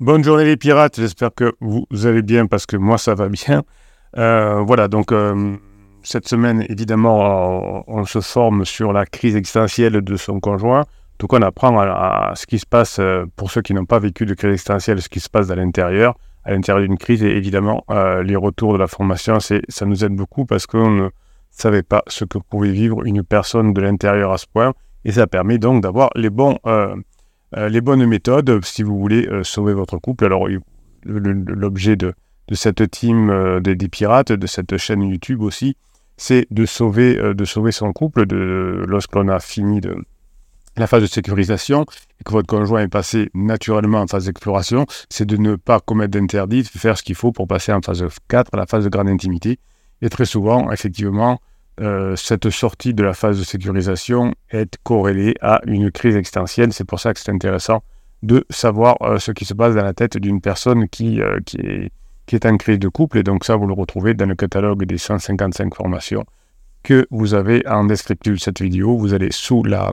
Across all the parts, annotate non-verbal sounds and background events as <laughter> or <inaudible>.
Bonne journée les pirates, j'espère que vous allez bien parce que moi ça va bien. Euh, voilà, donc euh, cette semaine, évidemment, on, se forme sur la crise existentielle de son conjoint. Donc on apprend à, ce qui se passe, euh, pour ceux qui n'ont pas vécu de crise existentielle, ce qui se passe à l'intérieur, à l'intérieur d'une crise. Et évidemment, les retours de la formation, ça nous aide beaucoup parce qu'on ne savait pas ce que pouvait vivre une personne de l'intérieur à ce point. Et ça permet donc d'avoir les bons les bonnes méthodes si vous voulez euh, sauver votre couple. Alors, l'objet de, cette team euh, des, pirates, de cette chaîne YouTube aussi, c'est de sauver, de sauver son couple de, lorsqu'on a fini la phase de sécurisation et que votre conjoint est passé naturellement en phase d'exploration, c'est de ne pas commettre d'interdit, de faire ce qu'il faut pour passer en phase 4, la phase de grande intimité. Et très souvent, effectivement, euh, cette sortie de la phase de sécurisation est corrélée à une crise existentielle. C'est pour ça que c'est intéressant de savoir euh, ce qui se passe dans la tête d'une personne qui, euh, qui, est, en crise de couple. Et donc ça, vous le retrouvez dans le catalogue des 155 formations que vous avez en descriptif de cette vidéo. Vous allez sous la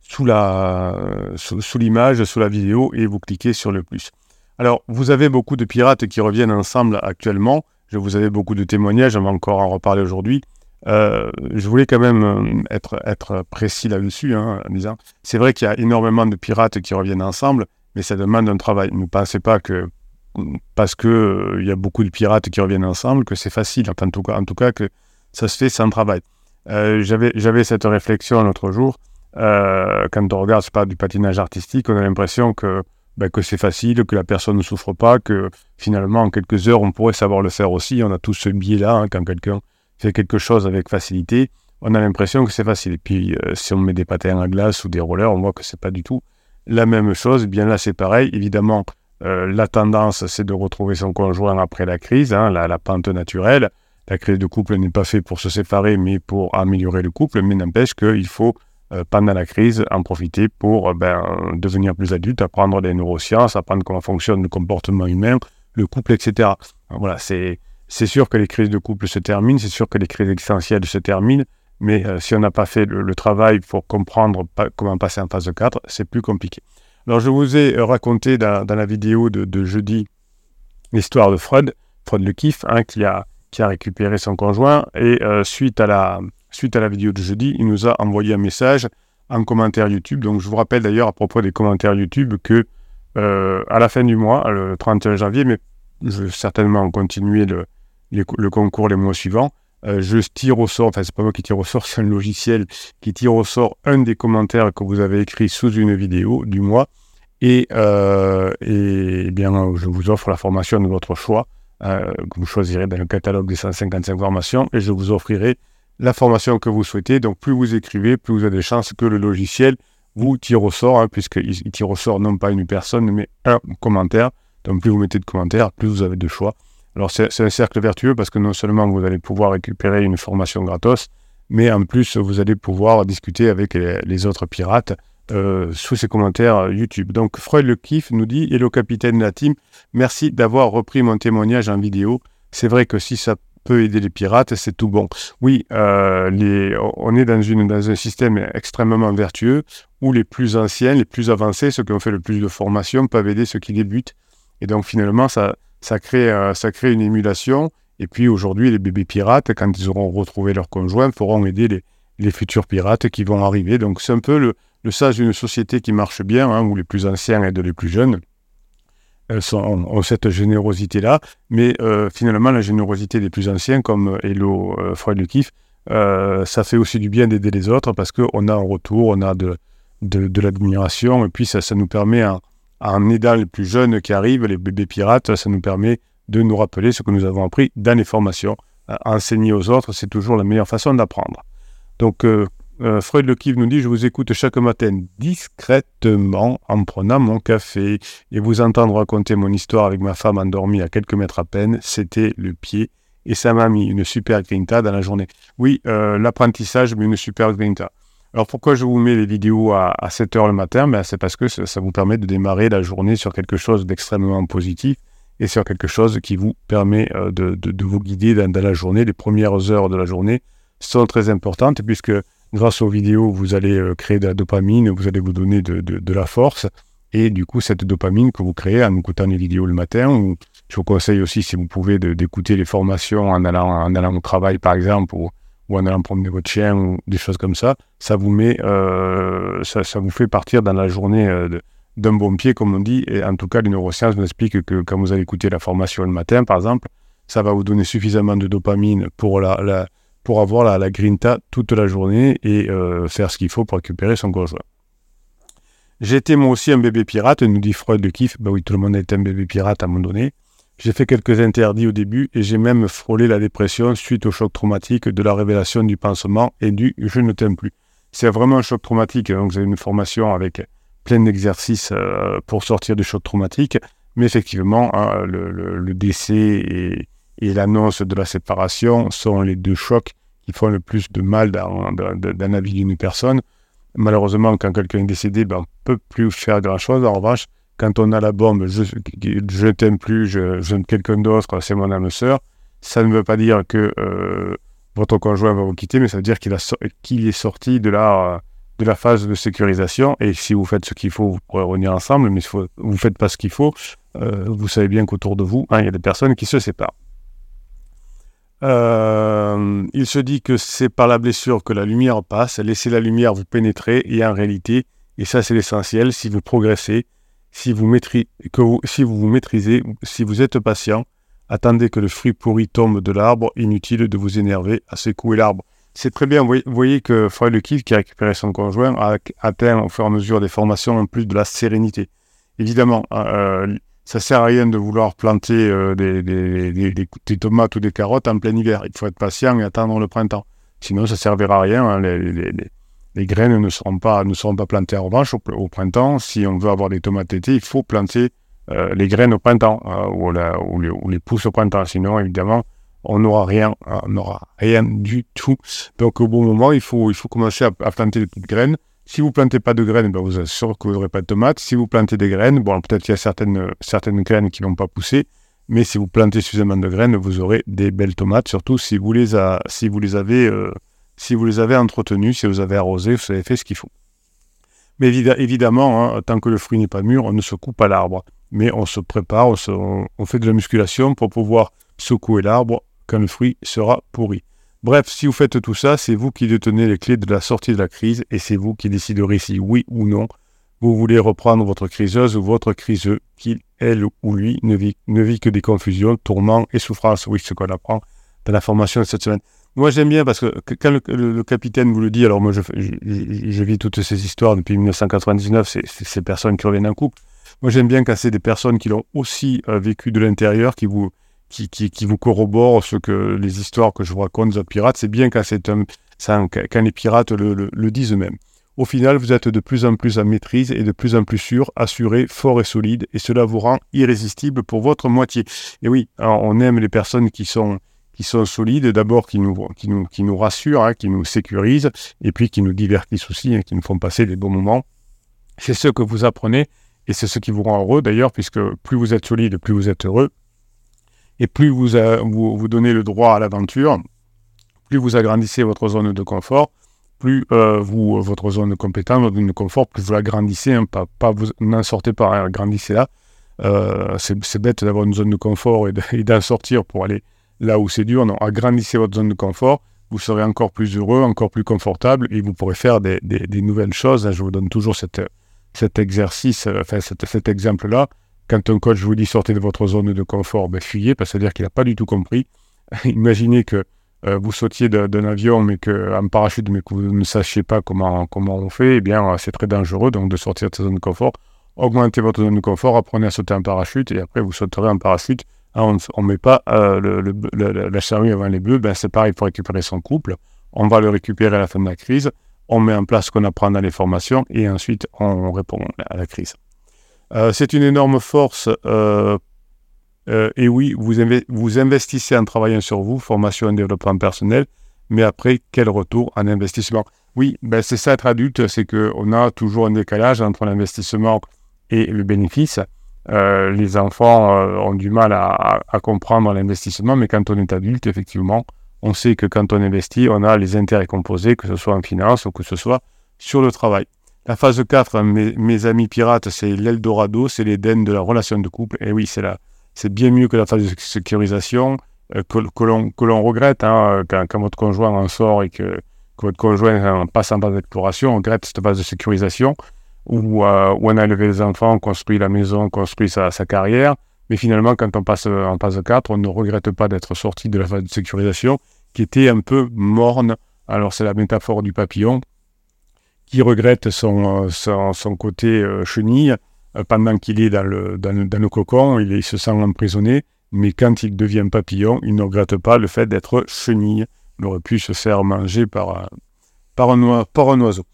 sous la sous l'image, sous la vidéo, et vous cliquez sur le plus. Alors, vous avez beaucoup de pirates qui reviennent ensemble actuellement. Je vous avais beaucoup de témoignages, on va encore en reparler aujourd'hui. Euh, je voulais quand même euh, être, précis là-dessus, hein, en disant, c'est vrai qu'il y a énormément de pirates qui reviennent ensemble, mais ça demande un travail. Ne pensez pas que parce qu'il euh, y a beaucoup de pirates qui reviennent ensemble, que c'est facile, en tout, cas, que ça se fait sans travail. J'avais cette réflexion l'autre jour, quand on regarde, pas du patinage artistique, on a l'impression que ben, que c'est facile, que la personne ne souffre pas, que finalement en quelques heures on pourrait savoir le faire aussi. On a tous ce biais-là, hein, quand quelqu'un fait quelque chose avec facilité, on a l'impression que c'est facile. Et puis euh, si on met des patins à glace ou des rollers, on voit que c'est pas du tout la même chose. Bien là c'est pareil. Évidemment, euh, la tendance c'est de retrouver son conjoint après la crise, hein, la, la pente naturelle. La crise de couple n'est pas faite pour se séparer, mais pour améliorer le couple. Mais n'empêche qu'il faut pendant la crise, en profiter pour euh, ben, devenir plus adulte, apprendre des neurosciences, apprendre comment fonctionne le comportement humain, le couple, etc. Voilà, c'est c'est sûr que les crises de couple se terminent, c'est sûr que les crises existentielles se terminent, mais euh, si on n'a pas fait le, travail pour comprendre comment passer en phase 4, c'est plus compliqué. Alors je vous ai raconté dans, la vidéo de, jeudi l'histoire de Freud, Freud le kiff, hein, qui, a, qui a récupéré son conjoint, et suite à la, suite à la vidéo de jeudi, il nous a envoyé un message en commentaire YouTube. Donc je vous rappelle d'ailleurs à propos des commentaires YouTube que euh, à la fin du mois, le 31 janvier, mais je vais certainement continuer le, le concours les mois suivants, euh, je tire au sort, enfin c'est pas moi qui tire au sort, <laughs> c'est un logiciel qui tire au sort un des commentaires que vous avez écrit sous une vidéo du mois. Et, euh, et, bien, je vous offre la formation de votre choix, que vous choisirez dans le catalogue des 155 formations, et je vous offrirai la formation que vous souhaitez. Donc plus vous écrivez, plus vous avez de chances que le logiciel vous tire au sort, hein, puisqu'il tire au sort non pas une personne, mais un commentaire. Donc plus vous mettez de commentaires, plus vous avez de choix. Alors c'est un cercle vertueux parce que non seulement vous allez pouvoir récupérer une formation gratos, mais en plus vous allez pouvoir discuter avec les, autres pirates euh, sous ces commentaires YouTube. Donc Freud le kiff nous dit Hello capitaine de la team, merci d'avoir repris mon témoignage en vidéo. C'est vrai que si ça peut aider les pirates, c'est tout bon. Oui, euh, les, on est dans, une, dans un système extrêmement vertueux où les plus anciens, les plus avancés, ceux qui ont fait le plus de formation, peuvent aider ceux qui débutent. Et donc finalement, ça, ça, crée, euh, ça crée une émulation. Et puis aujourd'hui, les bébés pirates, quand ils auront retrouvé leur conjoint, pourront aider les, les futurs pirates qui vont arriver. Donc c'est un peu le, le sage d'une société qui marche bien, hein, où les plus anciens aident les plus jeunes ont, cette générosité-là, mais euh, finalement, la générosité des plus anciens, comme Hello euh, Freud le kiff, euh, ça fait aussi du bien d'aider les autres parce qu'on a un retour, on a de, de, l'admiration, et puis ça, ça nous permet, en, aidant les plus jeunes qui arrivent, les bébés pirates, ça nous permet de nous rappeler ce que nous avons appris dans les formations. enseigner aux autres, c'est toujours la meilleure façon d'apprendre. Donc, Freud Le Kiv nous dit Je vous écoute chaque matin discrètement en prenant mon café et vous entendre raconter mon histoire avec ma femme endormie à quelques mètres à peine, c'était le pied et ça m'a mis une super grinta dans la journée. Oui, euh, l'apprentissage met une super grinta. Alors pourquoi je vous mets les vidéos à, 7 h le matin? Ben, C'est parce que ça, vous permet de démarrer la journée sur quelque chose d'extrêmement positif et sur quelque chose qui vous permet euh, de, vous guider dans la journée. Les premières heures de la journée sont très importantes puisque grâce aux vidéos, vous allez euh, créer de la dopamine, vous allez vous donner de, la force. Et du coup, cette dopamine que vous créez en écoutant les vidéos le matin, ou je vous conseille aussi, si vous pouvez, d'écouter les formations en allant, en allant au travail, par exemple, ou, en allant promener votre chien, ou des choses comme ça, ça vous met, euh, ça, vous fait partir dans la journée euh, d'un bon pied, comme on dit. Et en tout cas, les neurosciences nous expliquent que quand vous allez écouter la formation le matin, par exemple, ça va vous donner suffisamment de dopamine pour, la, pour avoir la, grinta toute la journée et euh, faire ce qu'il faut pour récupérer son conjoint. J'étais moi aussi un bébé pirate, nous dit Freud de Kiff. Bah oui, tout le monde est un bébé pirate à un moment donné. J'ai fait quelques interdits au début et j'ai même frôlé la dépression suite au choc traumatique de la révélation du pansement et du je ne t'aime plus. C'est vraiment un choc traumatique, donc vous avez une formation avec plein d'exercices euh, pour sortir du choc traumatique, mais effectivement, hein, le, décès et, l'annonce de la séparation sont les deux chocs qui font le plus de mal dans, dans la vie d'une personne. Malheureusement, quand quelqu'un est décédé, ben, on ne peut plus faire grand-chose. En revanche, quand on a la bombe, je ne t'aime plus, je, j'aime quelqu'un d'autre, c'est mon âme sœur, ça ne veut pas dire que euh, votre conjoint va vous quitter, mais ça veut dire qu'il, qu'il est sorti de la, de la phase de sécurisation. Et si vous faites ce qu'il faut, vous pourrez revenir ensemble, mais si vous ne faites pas ce qu'il faut, euh, vous savez bien qu'autour de vous, hein, il y a des personnes qui se séparent. Euh, il se dit que c'est par la blessure que la lumière passe, laissez la lumière vous pénétrer, et en réalité, et ça c'est l'essentiel, si vous progressez, si vous, que si vous vous maîtrisez, si vous êtes patient, attendez que le fruit pourri tombe de l'arbre, inutile de vous énerver à secouer l'arbre. C'est très bien, vous voyez que Freud Kiff, qui a récupéré son conjoint, a atteint au fur et à mesure des formations en plus de la sérénité. Évidemment, euh, ça sert à rien de vouloir planter euh, des, tomates ou des carottes en plein hiver. Il faut être patient et attendre le printemps. Sinon, ça ne servira à rien. Hein. Les, graines ne seront pas, plantées en revanche au, printemps. Si on veut avoir des tomates été, il faut planter euh, les graines au printemps euh, ou, les, pousses au printemps. Sinon, évidemment, on n'aura rien, on n'aura rien du tout. Donc, au bon moment, il faut, commencer à, à planter des petites graines. Si vous plantez pas de graines, ben vous sûr que vous n'aurez pas de tomates. Si vous plantez des graines, bon, peut-être qu'il y a certaines, certaines graines qui vont pas pousser, mais si vous plantez suffisamment de graines, vous aurez des belles tomates, surtout si vous les, si vous les avez, euh, si vous les avez entretenues, si vous avez arrosé, vous avez fait ce qu'il faut. Mais évidemment, hein, tant que le fruit n'est pas mûr, on ne se coupe pas l'arbre. Mais on se prépare, on fait de la musculation pour pouvoir secouer l'arbre quand le fruit sera pourri. Bref, si vous faites tout ça, c'est vous qui détenez les clés de la sortie de la crise et c'est vous qui déciderez si oui ou non vous voulez reprendre votre criseuse ou votre criseux, qu'il, elle ou lui ne vit, ne vit que des confusions, tourments et souffrances. Oui, ce qu'on apprend dans la formation de cette semaine. Moi, j'aime bien parce que quand le, capitaine vous le dit, alors moi, je, je, vis toutes ces histoires depuis 1999, c'est ces personnes qui reviennent en couple. Moi, j'aime bien quand c'est des personnes qui l'ont aussi euh, vécu de l'intérieur, qui vous, qui, vous corrobore ce que les histoires que je vous raconte autres pirates. C'est bien quand, un, quand les pirates le, disent eux-mêmes. Au final, vous êtes de plus en plus en maîtrise et de plus en plus sûr, assuré, fort et solide, et cela vous rend irrésistible pour votre moitié. Et oui, on aime les personnes qui sont, qui sont solides, d'abord qui nous, qui nous, qui nous rassurent, hein, qui nous sécurisent, et puis qui nous divertissent aussi, hein, qui nous font passer des bons moments. C'est ce que vous apprenez, et c'est ce qui vous rend heureux d'ailleurs, puisque plus vous êtes solide, plus vous êtes heureux, et plus vous, vous, donnez le droit à l'aventure, plus vous agrandissez votre zone de confort, plus euh, vous, votre zone de compétence, votre zone de confort, plus vous l'agrandissez, hein, pas, vous n'en sortez pas, hein, agrandissez-la. Euh, c'est bête d'avoir une zone de confort et d'en sortir pour aller là où c'est dur. Non, agrandissez votre zone de confort, vous serez encore plus heureux, encore plus confortable et vous pourrez faire des, nouvelles choses. Je vous donne toujours cet exercice, euh, enfin cet exemple-là. Quand un coach vous dit sortez de votre zone de confort, ben fuyez, parce que ça veut dire qu'il n'a pas du tout compris. <laughs> Imaginez que euh, vous sautiez d'un avion, mais parachute, mais que vous ne sachiez pas comment, comment on fait, eh bien, euh, c'est très dangereux donc de sortir de cette zone de confort. Augmentez votre zone de confort, apprenez à sauter en parachute, et après, vous sauterez en parachute. On ne met pas euh, la charrue avant les bleus, ben, c'est pareil pour récupérer son couple. On va le récupérer à la fin de la crise. On met en place ce qu'on apprend dans les formations, et ensuite, on répond à la crise. Euh, c'est une énorme force. Euh, euh, et oui, vous, vous, investissez en travaillant sur vous, formation et développement personnel, mais après, quel retour en investissement? Oui, ben c'est ça être adulte, c'est qu'on a toujours un décalage entre l'investissement et le bénéfice. les enfants ont du mal à, à comprendre l'investissement, mais quand on est adulte, effectivement, on sait que quand on investit, on a les intérêts composés, que ce soit en finance ou que ce soit sur le travail. La phase 4, mes, amis pirates, c'est l'Eldorado, c'est l'Éden de la relation de couple. Et oui, c'est bien mieux que la phase de sécurisation, euh, que, l'on regrette hein, quand, votre conjoint en sort et que, votre conjoint passe en phase d'exploration, on regrette cette phase de sécurisation où, euh, où, on a élevé les enfants, construit la maison, construit sa, sa, carrière. Mais finalement, quand on passe en phase 4, on ne regrette pas d'être sorti de la phase de sécurisation qui était un peu morne. Alors, c'est la métaphore du papillon qui regrette son, euh, son, côté euh, chenille euh, pendant qu'il est dans le, dans, le, cocon, il, se sent emprisonné, mais quand il devient papillon, il ne regrette pas le fait d'être chenille. Il aurait pu se faire manger par, par, un, par un oiseau.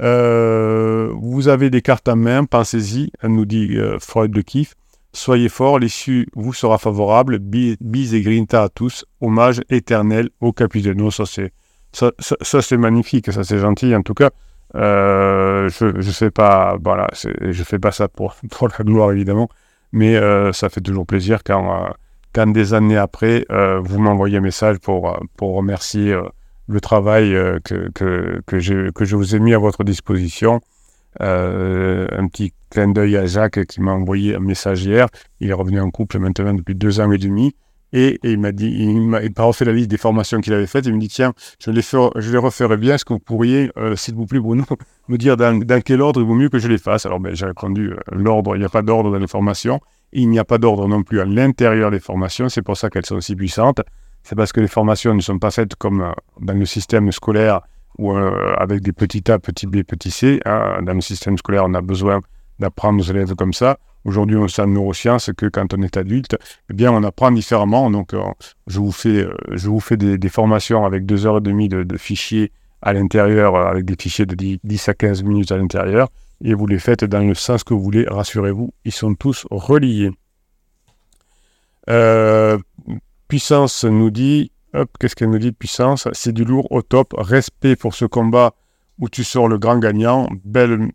vous avez des cartes en main, pensez-y, nous dit Freud de Kiff. Soyez fort, l'issue vous sera favorable. Bis et grinta à tous. Hommage éternel au Capitano. Ça, c'est, ça, magnifique, ça, c'est gentil. En tout cas, euh, je ne sais pas, voilà, je fais pas ça <laughs> pour, la gloire évidemment, mais euh, ça fait toujours plaisir quand, euh, des années après, vous m'envoyez un message pour, pour remercier le travail que, que, que, je, que je vous ai mis à votre disposition. un petit clin d'œil à Jacques qui m'a envoyé un message hier. Il est revenu en couple maintenant depuis deux ans et demi. Et, il m'a dit, il m'a refait la liste des formations qu'il avait faites. Il me dit, tiens, je les, je les referai bien. Est-ce que vous pourriez, euh, s'il vous plaît, Bruno, <laughs> me dire dans, quel ordre il vaut mieux que je les fasse? Alors, ben, j'ai répondu, euh, l'ordre, il n'y a pas d'ordre dans les formations. Il n'y a pas d'ordre non plus à l'intérieur des formations. C'est pour ça qu'elles sont si puissantes. C'est parce que les formations ne sont pas faites comme euh, dans le système scolaire ou avec des petits A, petits B, petits C. Hein. Dans le système scolaire, on a besoin d'apprendre aux élèves comme ça. Aujourd'hui, on sait en neurosciences que quand on est adulte, eh bien, on apprend différemment. Donc, euh, je vous fais, euh, je vous fais des, formations avec deux heures et demie de, fichiers à l'intérieur, euh, avec des fichiers de 10, à 15 minutes à l'intérieur, et vous les faites dans le sens que vous voulez. Rassurez-vous, ils sont tous reliés. puissance nous dit, qu'est-ce qu'elle nous dit, puissance? C'est du lourd au top. Respect pour ce combat où tu sors le grand gagnant. Belle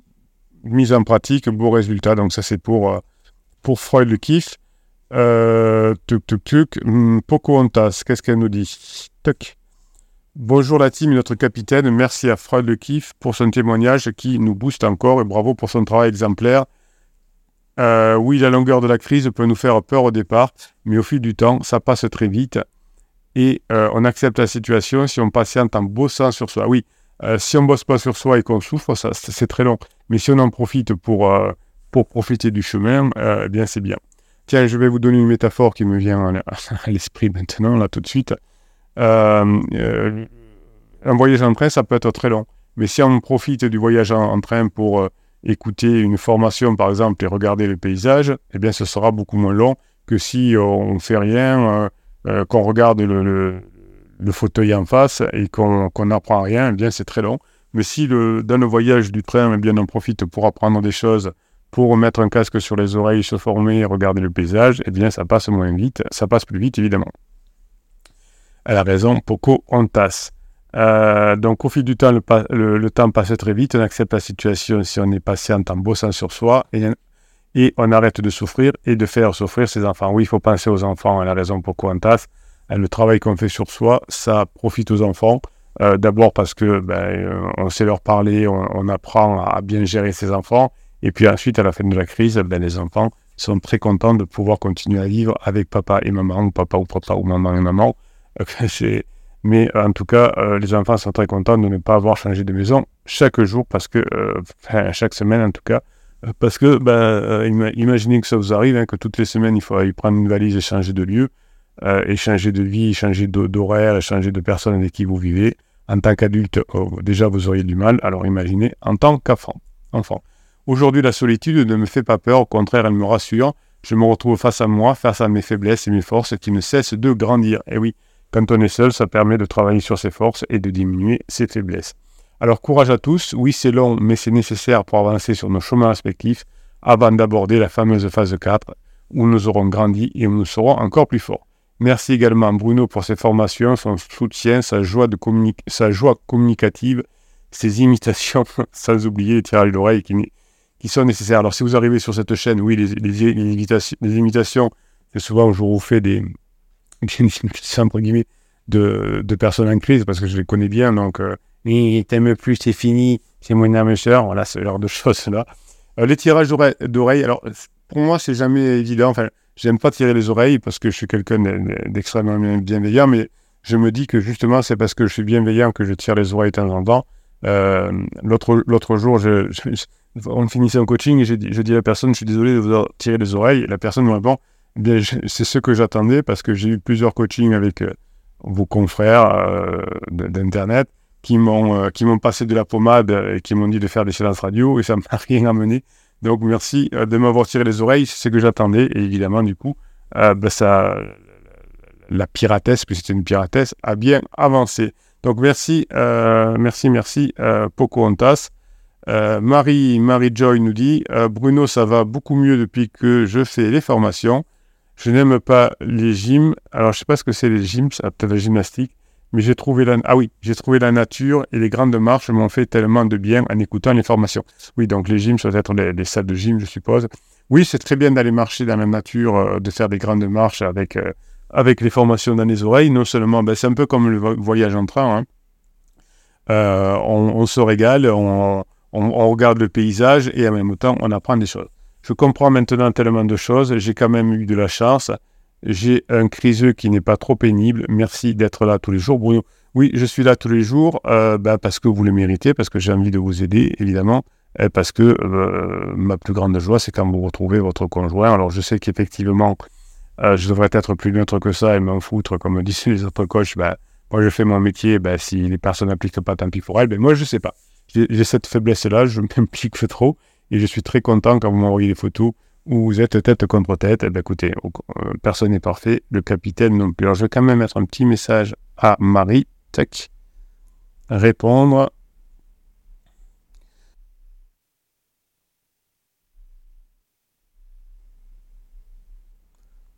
mise en pratique, beau résultat. Donc ça c'est pour, euh, pour Freud le kiff. Euh, tuk tuk tuk. Hmm, Pocahontas, qu'est-ce qu'elle nous dit? Tuc. Bonjour la team notre capitaine. Merci à Freud le kiff pour son témoignage qui nous booste encore et bravo pour son travail exemplaire. Euh, oui, la longueur de la crise peut nous faire peur au départ, mais au fil du temps, ça passe très vite et on accepte la situation si on patiente en bossant sur soi. Oui, euh, si on bosse pas sur soi et qu'on souffre, ça, c'est très long. Mais si on en profite pour, euh, pour profiter du chemin, euh, eh bien c'est bien. Tiens, je vais vous donner une métaphore qui me vient à, <laughs> l'esprit maintenant, là tout de suite. un voyage en train, ça peut être très long. Mais si on profite du voyage en, train pour écouter une formation, par exemple, et regarder le paysage, eh bien ce sera beaucoup moins long que si on ne fait rien, qu'on regarde le le fauteuil en face et qu'on n'apprend rien, eh bien c'est très long. Mais si le, dans le voyage du train, eh bien on profite pour apprendre des choses, pour mettre un casque sur les oreilles, se former, regarder le paysage, eh bien ça passe moins vite, ça passe plus vite évidemment. Elle a raison, Poco Ontas. Euh, donc au fil du temps, le, temps passe très vite, on accepte la situation si on est patient en bossant sur soi et, on arrête de souffrir et de faire souffrir ses enfants. Oui, il faut penser aux enfants, elle a raison, Poco Ontas. Euh, le travail qu'on fait sur soi, ça profite aux enfants. Euh, d'abord parce que ben, euh, on sait leur parler, on, apprend à bien gérer ses enfants. Et puis ensuite, à la fin de la crise, ben, les enfants sont très contents de pouvoir continuer à vivre avec papa et maman, ou papa ou papa ou maman et maman. <laughs> Mais en tout cas, les enfants sont très contents de ne pas avoir changé de maison chaque jour, parce que, enfin, chaque semaine en tout cas, parce que, ben, imaginez que ça vous arrive, hein, que toutes les semaines, il faut y prendre une valise et changer de lieu euh, échanger de vie, échanger d'horaire, échanger de personnes avec qui vous vivez. En tant qu'adulte, oh, déjà vous auriez du mal, alors imaginez en tant qu'enfant. Enfant. Aujourd'hui, la solitude ne me fait pas peur, au contraire, elle me rassure. Je me retrouve face à moi, face à mes faiblesses et mes forces qui ne cessent de grandir. Et oui, quand on est seul, ça permet de travailler sur ses forces et de diminuer ses faiblesses. Alors courage à tous, oui c'est long, mais c'est nécessaire pour avancer sur nos chemins respectifs avant d'aborder la fameuse phase 4 où nous aurons grandi et où nous serons encore plus forts. Merci également Bruno pour ses formations, son soutien, sa joie, de sa joie communicative, ses imitations, <laughs> sans oublier les tirages d'oreilles qui, sont nécessaires. Alors si vous arrivez sur cette chaîne, oui, les, les, imitations, c'est souvent où je vous fais <laughs> des, imitations, entre guillemets, de, de, personnes en crise, parce que je les connais bien, donc, euh, t'aimes plus, c'est fini, c'est mon âme sœur. Voilà, ce genre de <laughs> choses-là. Euh, les tirages d'oreilles, alors pour moi, c'est jamais évident. Enfin, j'aime pas tirer les oreilles parce que je suis quelqu'un d'extrêmement bienveillant, mais je me dis que justement, c'est parce que je suis bienveillant que je tire les oreilles de temps en temps. Euh, L'autre jour, on finissait un coaching et je dis à la personne, je suis désolé de vous tirer les oreilles. La personne me répond, eh c'est ce que j'attendais parce que j'ai eu plusieurs coachings avec euh, vos confrères euh, d'Internet qui m'ont euh, qui m'ont passé de la pommade et qui m'ont dit de faire des séances radio et ça m'a <laughs> rien amené. Donc merci de m'avoir tiré les oreilles, c'est ce que j'attendais. Et évidemment, du coup, ben, ça, la piratesse, puisque c'était une piratesse, a bien avancé. Donc merci, merci, merci, Pocahontas. Euh, Marie, Marie Joy nous dit Bruno, ça va beaucoup mieux depuis que je fais les formations. Je n'aime pas les gyms. Alors, je sais pas ce que c'est les gyms, peut-être la gymnastique, mais j'ai trouvé la, ah oui, j'ai trouvé la nature et les grandes marches m'ont fait tellement de bien en écoutant les formations. Oui, donc les gyms, ça doit être les, salles de gym, je suppose. Oui, c'est très bien d'aller marcher dans la nature, euh, de faire des grandes marches avec, euh, avec les formations dans les oreilles. Non seulement, ben, c'est un peu comme le voyage en train. Hein. Euh, on, se régale, on, on regarde le paysage et en même temps, on apprend des choses. Je comprends maintenant tellement de choses. J'ai quand même eu de la chance. J'ai un criseux qui n'est pas trop pénible. Merci d'être là tous les jours, Bruno. Oui, je suis là tous les jours euh, ben, parce que vous le méritez, parce que j'ai envie de vous aider, évidemment, et parce que euh, ma plus grande joie, c'est quand vous retrouvez votre conjoint. Alors, je sais qu'effectivement, euh, je devrais être plus neutre que ça et m'en foutre, comme disent les autres coachs. Ben, moi, je fais mon métier. Ben, si les personnes n'appliquent pas, tant pis pour elles. Ben, moi, je ne sais pas. J'ai cette faiblesse-là, je <laughs> m'implique trop. Et je suis très content quand vous m'envoyez des photos où vous êtes tête contre tête. Eh bien, écoutez, euh, personne n'est parfait, le capitaine non plus. Alors, je vais quand même mettre un petit message à Marie. Tac. Répondre.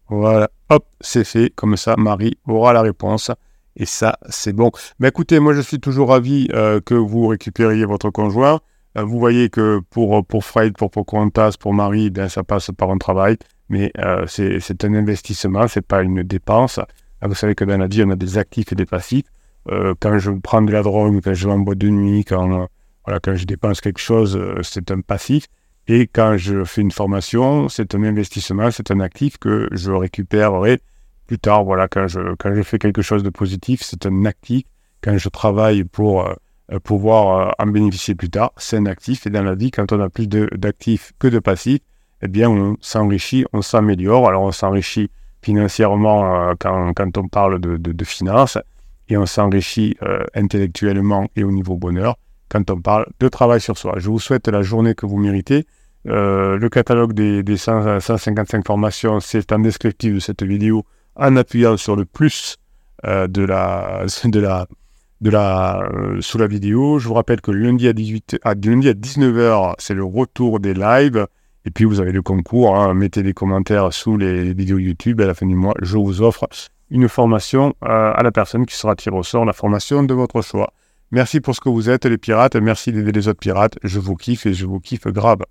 Voilà, hop, c'est fait. Comme ça, Marie aura la réponse. Et ça, c'est bon. Mais écoutez, moi, je suis toujours ravi euh, que vous récupériez votre conjoint. Euh, vous voyez que pour, pour Fred, pour Pocahontas, pour Marie, ben, ça passe par un travail, mais euh, c'est un investissement, c'est pas une dépense. Ah, vous savez que dans la vie, on a des actifs et des passifs. Euh, quand je prends de la drogue, quand je vais en boîte de nuit, quand, voilà, quand je dépense quelque chose, c'est un passif. Et quand je fais une formation, c'est un investissement, c'est un actif que je récupérerai plus tard. Voilà, quand je, quand je fais quelque chose de positif, c'est un actif. Quand je travaille pour euh, pouvoir euh, en bénéficier plus tard. C'est un actif et dans la vie, quand on a plus d'actifs que de passifs, eh bien, on s'enrichit, on s'améliore. Alors, on s'enrichit financièrement euh, quand, quand, on parle de, de, finances et on s'enrichit intellectuellement et au niveau bonheur quand on parle de travail sur soi. Je vous souhaite la journée que vous méritez. le catalogue des, des 155 formations, c'est en descriptif de cette vidéo en appuyant sur le plus de la, <laughs> de la euh, sous la vidéo. Je vous rappelle que lundi à, 18, à, lundi à 19h, c'est le retour des lives. Et puis vous avez le concours. Hein. Mettez des commentaires sous les vidéos YouTube. À la fin du mois, je vous offre une formation euh, à la personne qui sera tirée au sort, la formation de votre choix. Merci pour ce que vous êtes, les pirates. Merci d'aider les autres pirates. Je vous kiffe et je vous kiffe grave.